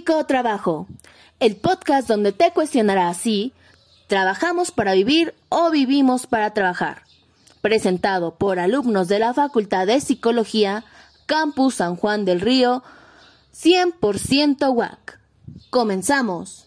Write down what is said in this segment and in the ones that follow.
Psicotrabajo, el podcast donde te cuestionará si trabajamos para vivir o vivimos para trabajar. Presentado por alumnos de la Facultad de Psicología, Campus San Juan del Río, 100% WAC. Comenzamos.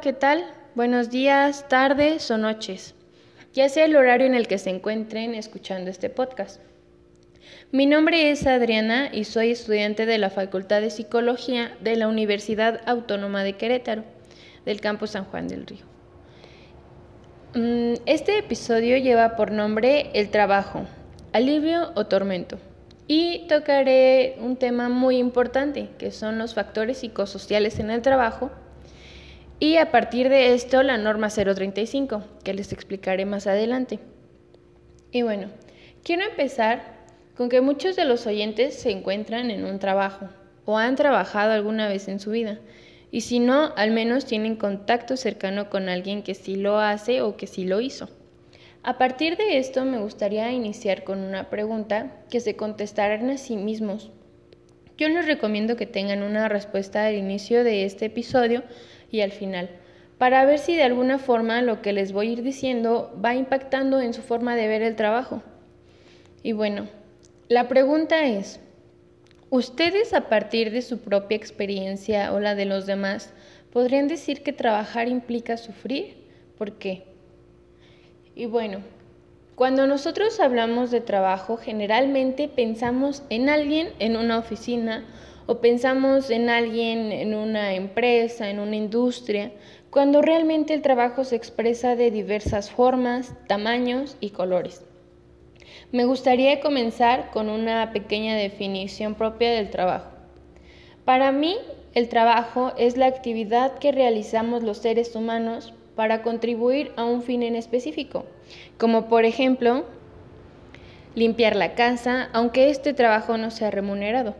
¿Qué tal? Buenos días, tardes o noches, ya sea el horario en el que se encuentren escuchando este podcast. Mi nombre es Adriana y soy estudiante de la Facultad de Psicología de la Universidad Autónoma de Querétaro, del campus San Juan del Río. Mm, este episodio lleva por nombre El trabajo, alivio o tormento. Y tocaré un tema muy importante, que son los factores psicosociales en el trabajo y a partir de esto la norma 035, que les explicaré más adelante. Y bueno, quiero empezar con que muchos de los oyentes se encuentran en un trabajo o han trabajado alguna vez en su vida. Y si no, al menos tienen contacto cercano con alguien que sí lo hace o que sí lo hizo. A partir de esto me gustaría iniciar con una pregunta que se contestarán a sí mismos. Yo les recomiendo que tengan una respuesta al inicio de este episodio y al final, para ver si de alguna forma lo que les voy a ir diciendo va impactando en su forma de ver el trabajo. Y bueno, la pregunta es, ¿ustedes a partir de su propia experiencia o la de los demás podrían decir que trabajar implica sufrir? ¿Por qué? Y bueno, cuando nosotros hablamos de trabajo, generalmente pensamos en alguien en una oficina o pensamos en alguien en una empresa, en una industria, cuando realmente el trabajo se expresa de diversas formas, tamaños y colores. Me gustaría comenzar con una pequeña definición propia del trabajo. Para mí, el trabajo es la actividad que realizamos los seres humanos para contribuir a un fin en específico, como por ejemplo limpiar la casa, aunque este trabajo no sea remunerado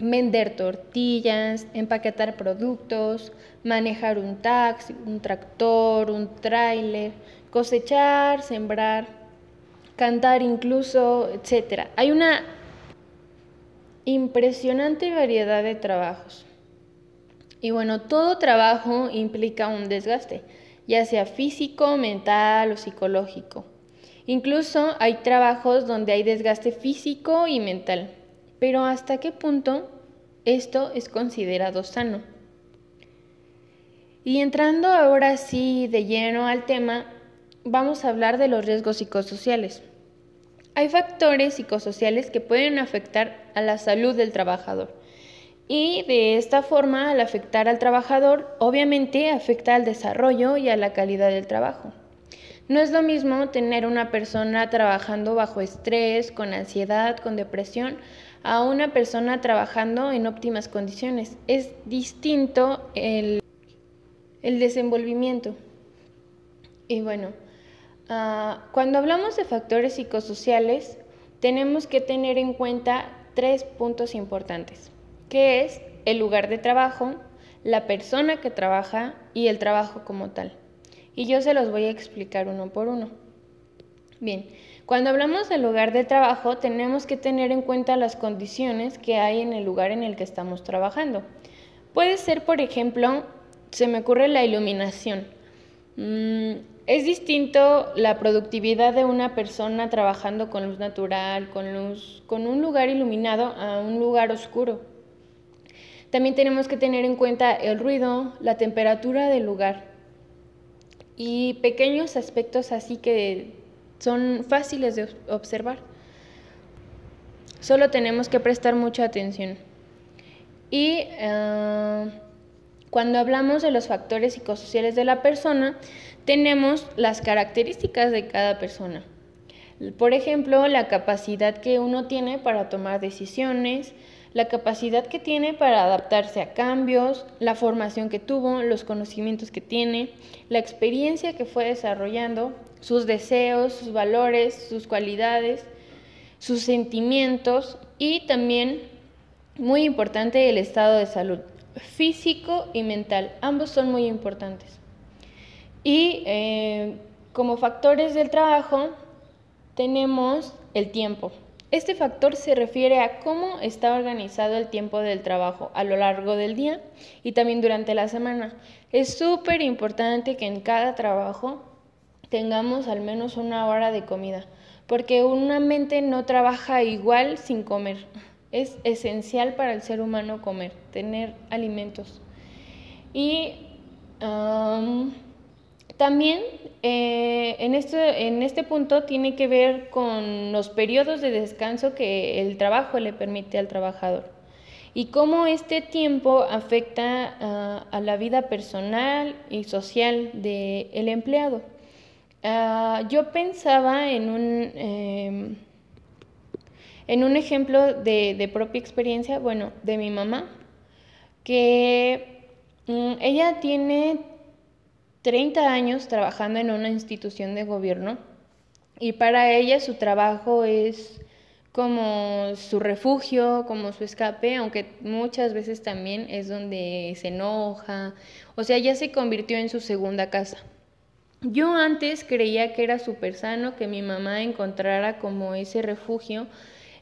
vender tortillas, empaquetar productos, manejar un taxi, un tractor, un tráiler, cosechar, sembrar, cantar incluso, etc. Hay una impresionante variedad de trabajos. Y bueno, todo trabajo implica un desgaste, ya sea físico, mental o psicológico. Incluso hay trabajos donde hay desgaste físico y mental. Pero ¿hasta qué punto esto es considerado sano? Y entrando ahora sí de lleno al tema, vamos a hablar de los riesgos psicosociales. Hay factores psicosociales que pueden afectar a la salud del trabajador. Y de esta forma, al afectar al trabajador, obviamente afecta al desarrollo y a la calidad del trabajo. No es lo mismo tener una persona trabajando bajo estrés, con ansiedad, con depresión, a una persona trabajando en óptimas condiciones. Es distinto el, desenvolvimiento. Y bueno, ah, cuando hablamos de factores psicosociales, tenemos que tener en cuenta tres puntos importantes, que es el lugar de trabajo, la persona que trabaja y el trabajo como tal. Y yo se los voy a explicar uno por uno. Bien, cuando hablamos del lugar de trabajo, tenemos que tener en cuenta las condiciones que hay en el lugar en el que estamos trabajando. Puede ser, por ejemplo, se me ocurre la iluminación. Mm, es distinto la productividad de una persona trabajando con luz natural, con luz, con un lugar iluminado a un lugar oscuro. También tenemos que tener en cuenta el ruido, la temperatura del lugar y pequeños aspectos así que son fáciles de observar. Solo tenemos que prestar mucha atención. Y eh, cuando hablamos de los factores psicosociales de la persona, tenemos las características de cada persona. Por ejemplo, la capacidad que uno tiene para tomar decisiones, la capacidad que tiene para adaptarse a cambios, la formación que tuvo, los conocimientos que tiene, la experiencia que fue desarrollando, sus deseos, sus valores, sus cualidades, sus sentimientos y también, muy importante, el estado de salud físico y mental. Ambos son muy importantes. Y eh, como factores del trabajo tenemos el tiempo. Este factor se refiere a cómo está organizado el tiempo del trabajo a lo largo del día y también durante la semana. Es súper importante que en cada trabajo tengamos al menos una hora de comida, porque una mente no trabaja igual sin comer. Es esencial para el ser humano comer, tener alimentos. Y también eh, en, este, en este punto tiene que ver con los periodos de descanso que el trabajo le permite al trabajador y cómo este tiempo afecta ah, a la vida personal y social del empleado. Ah, yo pensaba en un, em, en un ejemplo de, de, propia experiencia, bueno, de mi mamá, que mm, ella tiene 30 años trabajando en una institución de gobierno y para ella su trabajo es como su refugio, como su escape, aunque muchas veces también es donde se enoja, o sea, ya se convirtió en su segunda casa. Yo antes creía que era súper sano que mi mamá encontrara como ese refugio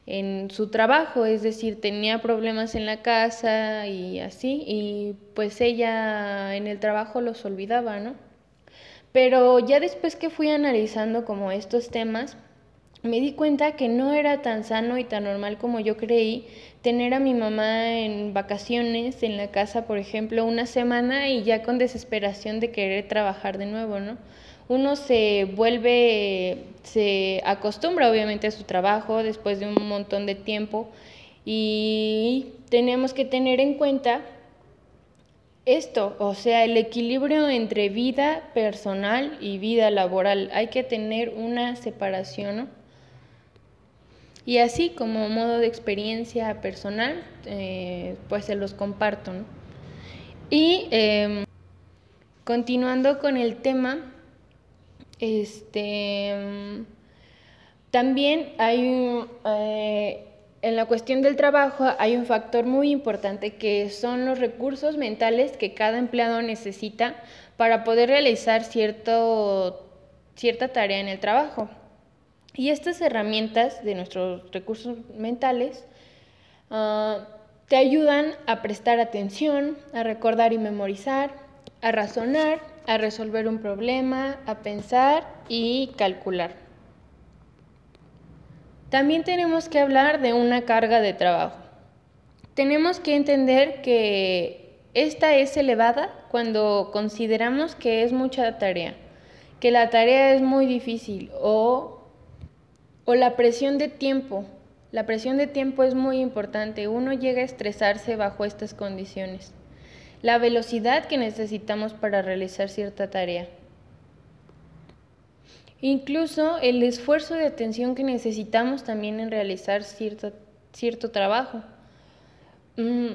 en su trabajo, es decir, tenía problemas en la casa y así, y pues ella en el trabajo los olvidaba, ¿no? Pero ya después que fui analizando como estos temas, me di cuenta que no era tan sano y tan normal como yo creí tener a mi mamá en vacaciones en la casa, por ejemplo, una semana y ya con desesperación de querer trabajar de nuevo, ¿no? Uno se vuelve, se acostumbra obviamente a su trabajo después de un montón de tiempo y tenemos que tener en cuenta esto, o sea, el equilibrio entre vida personal y vida laboral. Hay que tener una separación, ¿no? Y así como modo de experiencia personal, eh, pues se los comparto. Y em, continuando con el tema, este, también hay eh, en la cuestión del trabajo hay un factor muy importante que son los recursos mentales que cada empleado necesita para poder realizar cierto, cierta tarea en el trabajo. Y estas herramientas de nuestros recursos mentales ah, te ayudan a prestar atención, a recordar y memorizar, a razonar, a resolver un problema, a pensar y calcular. También tenemos que hablar de una carga de trabajo. Tenemos que entender que esta es elevada cuando consideramos que es mucha tarea, que la tarea es muy difícil o o la presión de tiempo. La presión de tiempo es muy importante. Uno llega a estresarse bajo estas condiciones. La velocidad que necesitamos para realizar cierta tarea. Incluso el esfuerzo de atención que necesitamos también en realizar cierto, cierto trabajo. Mm,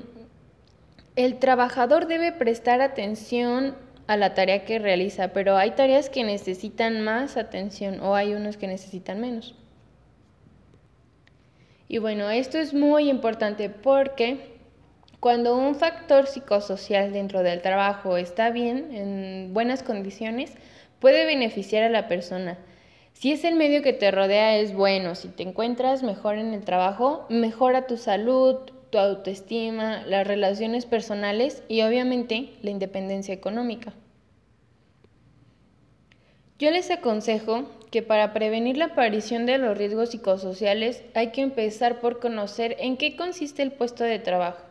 el trabajador debe prestar atención a la tarea que realiza, pero hay tareas que necesitan más atención o hay unos que necesitan menos. Y bueno, esto es muy importante porque cuando un factor psicosocial dentro del trabajo está bien, en buenas condiciones, puede beneficiar a la persona. Si es el medio que te rodea es bueno, si te encuentras mejor en el trabajo, mejora tu salud, tu autoestima, las relaciones personales y obviamente la independencia económica. Yo les aconsejo que para prevenir la aparición de los riesgos psicosociales hay que empezar por conocer en qué consiste el puesto de trabajo.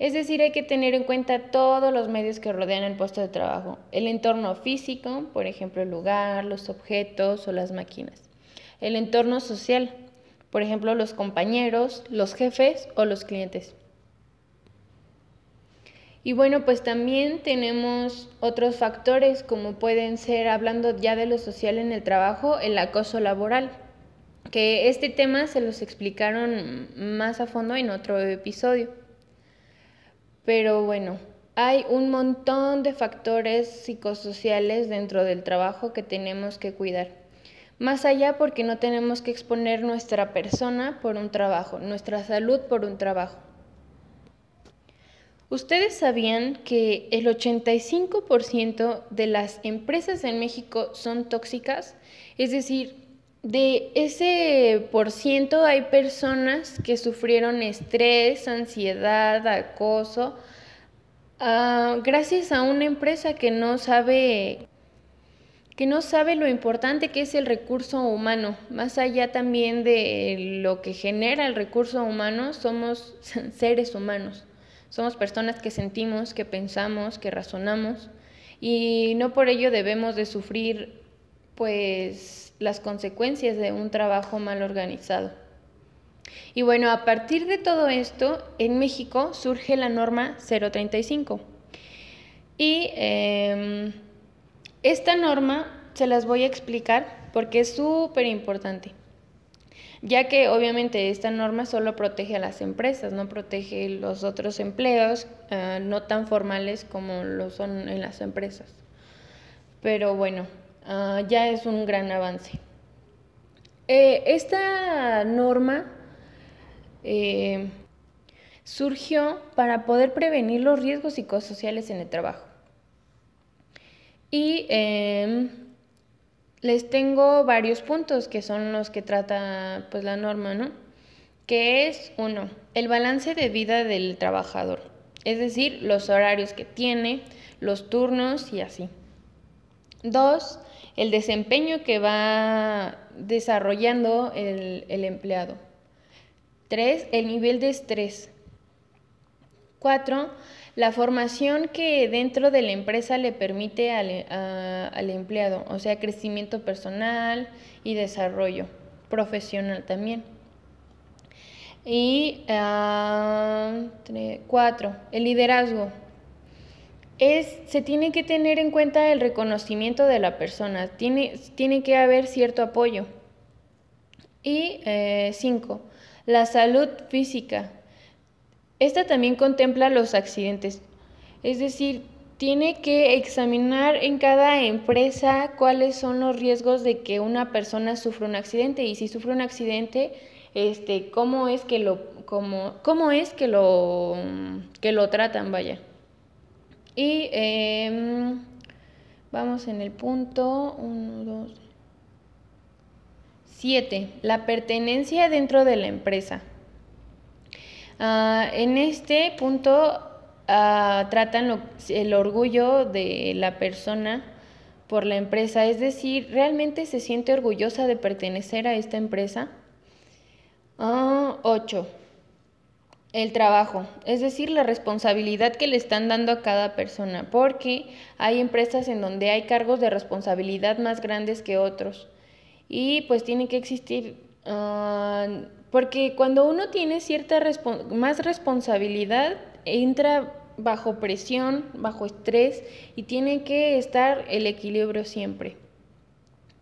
Es decir, hay que tener en cuenta todos los medios que rodean el puesto de trabajo, el entorno físico, por ejemplo, el lugar, los objetos o las máquinas, el entorno social, por ejemplo, los compañeros, los jefes o los clientes. Y bueno, pues también tenemos otros factores como pueden ser, hablando ya de lo social en el trabajo, el acoso laboral, que este tema se los explicaron más a fondo en otro episodio. Pero bueno, hay un montón de factores psicosociales dentro del trabajo que tenemos que cuidar. Más allá porque no tenemos que exponer nuestra persona por un trabajo, nuestra salud por un trabajo. ¿Ustedes sabían que el 85% de las empresas en México son tóxicas? Es decir, de ese por ciento hay personas que sufrieron estrés, ansiedad, acoso, ah, gracias a una empresa que no sabe que no sabe lo importante que es el recurso humano. Más allá también de lo que genera el recurso humano, somos seres humanos. Somos personas que sentimos, que pensamos, que razonamos y no por ello debemos de sufrir pues las consecuencias de un trabajo mal organizado. Y bueno, a partir de todo esto, en México surge la norma 035. Y em, esta norma se las voy a explicar porque es súper importante, ya que obviamente esta norma solo protege a las empresas, no protege los otros empleos eh, no tan formales como lo son en las empresas. Pero bueno, ah, ya es un gran avance. Eh, esta norma eh, surgió para poder prevenir los riesgos psicosociales en el trabajo. Y em, les tengo varios puntos que son los que trata pues la norma, ¿no? Que es uno, el balance de vida del trabajador, es decir, los horarios que tiene, los turnos y así. Dos, el desempeño que va desarrollando el, empleado. Tres, el nivel de estrés. Cuatro, la formación que dentro de la empresa le permite al, empleado, o sea, crecimiento personal y desarrollo profesional también. Y ah, cuatro, el liderazgo. Es, se tiene que tener en cuenta el reconocimiento de la persona, tiene, tiene que haber cierto apoyo. Y eh, cinco, la salud física. Esta también contempla los accidentes, es decir, tiene que examinar en cada empresa cuáles son los riesgos de que una persona sufra un accidente y si sufre un accidente, este, cómo es que lo, cómo, cómo es que lo, que lo tratan, vaya. Y em, vamos en el punto 1, 2, 7. La pertenencia dentro de la empresa. Ah, en este punto ah, tratan el orgullo de la persona por la empresa, es decir, ¿realmente se siente orgullosa de pertenecer a esta empresa? 8. Ah, el trabajo, es decir, la responsabilidad que le están dando a cada persona, porque hay empresas en donde hay cargos de responsabilidad más grandes que otros y pues tiene que existir porque cuando uno tiene cierta más responsabilidad, entra bajo presión, bajo estrés y tiene que estar el equilibrio siempre.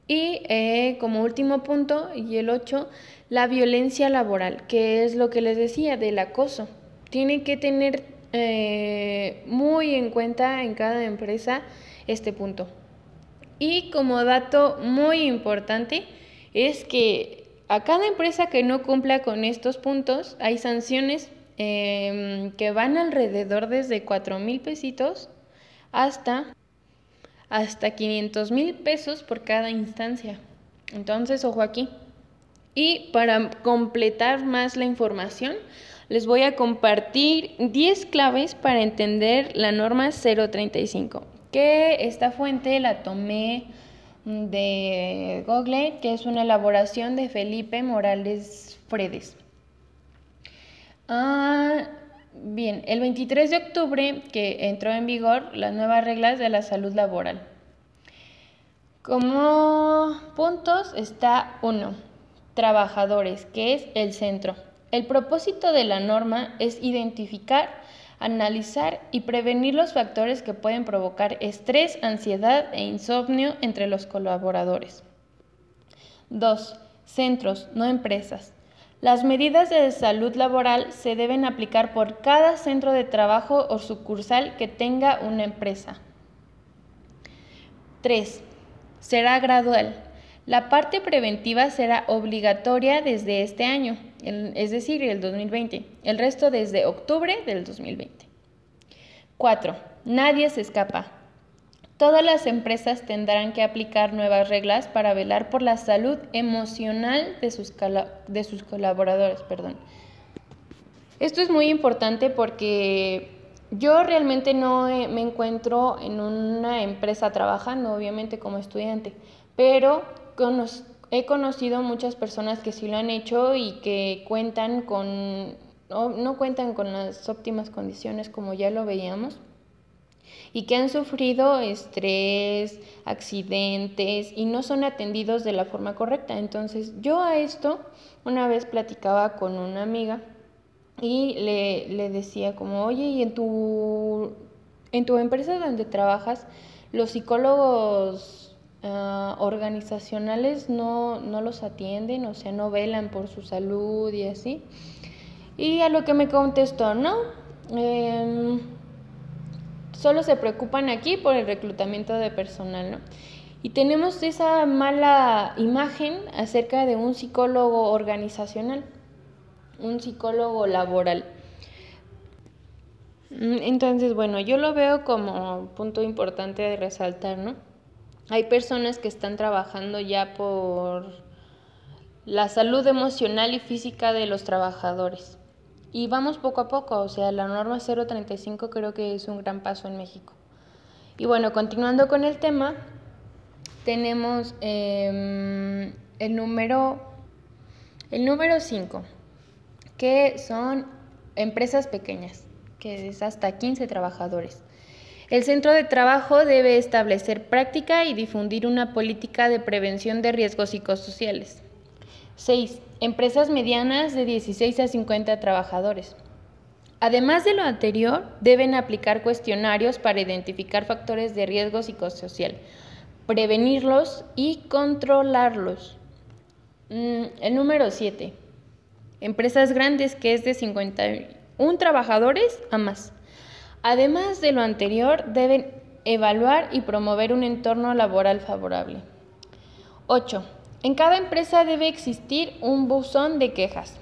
Y eh, como último punto, y el 8, la violencia laboral, que es lo que les decía del acoso. Tiene que tener eh, muy en cuenta en cada empresa este punto. Y como dato muy importante es que a cada empresa que no cumpla con estos puntos hay sanciones em, que van alrededor desde 4 mil pesitos hasta, hasta 500 mil pesos por cada instancia. Entonces, ojo aquí. Y para completar más la información, les voy a compartir 10 claves para entender la norma 035, que esta fuente la tomé de Google, que es una elaboración de Felipe Morales Fredes. Ah, bien, el 23 de octubre que entró en vigor las nuevas reglas de la salud laboral. Como puntos está uno, trabajadores, que es el centro. El propósito de la norma es identificar analizar y prevenir los factores que pueden provocar estrés, ansiedad e insomnio entre los colaboradores. 2. Centros, no empresas. Las medidas de salud laboral se deben aplicar por cada centro de trabajo o sucursal que tenga una empresa. 3. Será gradual. La parte preventiva será obligatoria desde este año, es decir, el 2020. El resto desde octubre del 2020. 4. Nadie se escapa. Todas las empresas tendrán que aplicar nuevas reglas para velar por la salud emocional de sus, de sus colaboradores. Perdón. Esto es muy importante porque yo realmente no me encuentro en una empresa trabajando, obviamente como estudiante, pero he conocido muchas personas que sí lo han hecho y que cuentan con, no cuentan con las óptimas condiciones como ya lo veíamos y que han sufrido estrés, accidentes y no son atendidos de la forma correcta. Entonces yo a esto una vez platicaba con una amiga y le, le decía como, oye, ¿y en tu, en tu empresa donde trabajas, los psicólogos ah, organizacionales no, no los atienden, o sea, no velan por su salud y así? Y a lo que me contestó, no, eh, solo se preocupan aquí por el reclutamiento de personal, ¿no? Y tenemos esa mala imagen acerca de un psicólogo organizacional, un psicólogo laboral. Mm, entonces, bueno, yo lo veo como punto importante de resaltar, ¿no? Hay personas que están trabajando ya por la salud emocional y física de los trabajadores. Y vamos poco a poco, o sea, la norma 035 creo que es un gran paso en México. Y bueno, continuando con el tema, tenemos em, el número el número 5, que son empresas pequeñas, que es hasta 15 trabajadores. El centro de trabajo debe establecer práctica y difundir una política de prevención de riesgos psicosociales. 6. Empresas medianas de 16 a 50 trabajadores. Además de lo anterior, deben aplicar cuestionarios para identificar factores de riesgo psicosocial, prevenirlos y controlarlos. Mm, el número 7. Empresas grandes que es de 51 trabajadores a más. Además de lo anterior, deben evaluar y promover un entorno laboral favorable. 8. En cada empresa debe existir un buzón de quejas,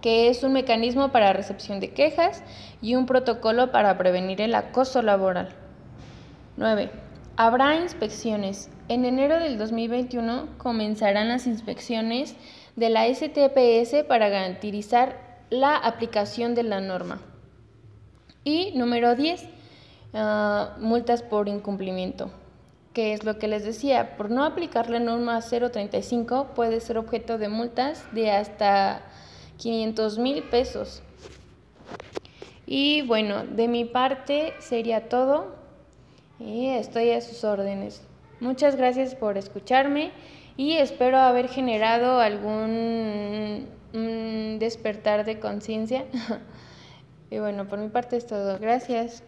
que es un mecanismo para recepción de quejas y un protocolo para prevenir el acoso laboral. 9. Habrá inspecciones. En enero del 2021 comenzarán las inspecciones de la STPS para garantizar la aplicación de la norma. Y número 10. Ah, multas por incumplimiento que es lo que les decía, por no aplicar la norma 035 puede ser objeto de multas de hasta 500 mil pesos. Y bueno, de mi parte sería todo y estoy a sus órdenes. Muchas gracias por escucharme y espero haber generado algún despertar de conciencia. y bueno, por mi parte es todo. Gracias.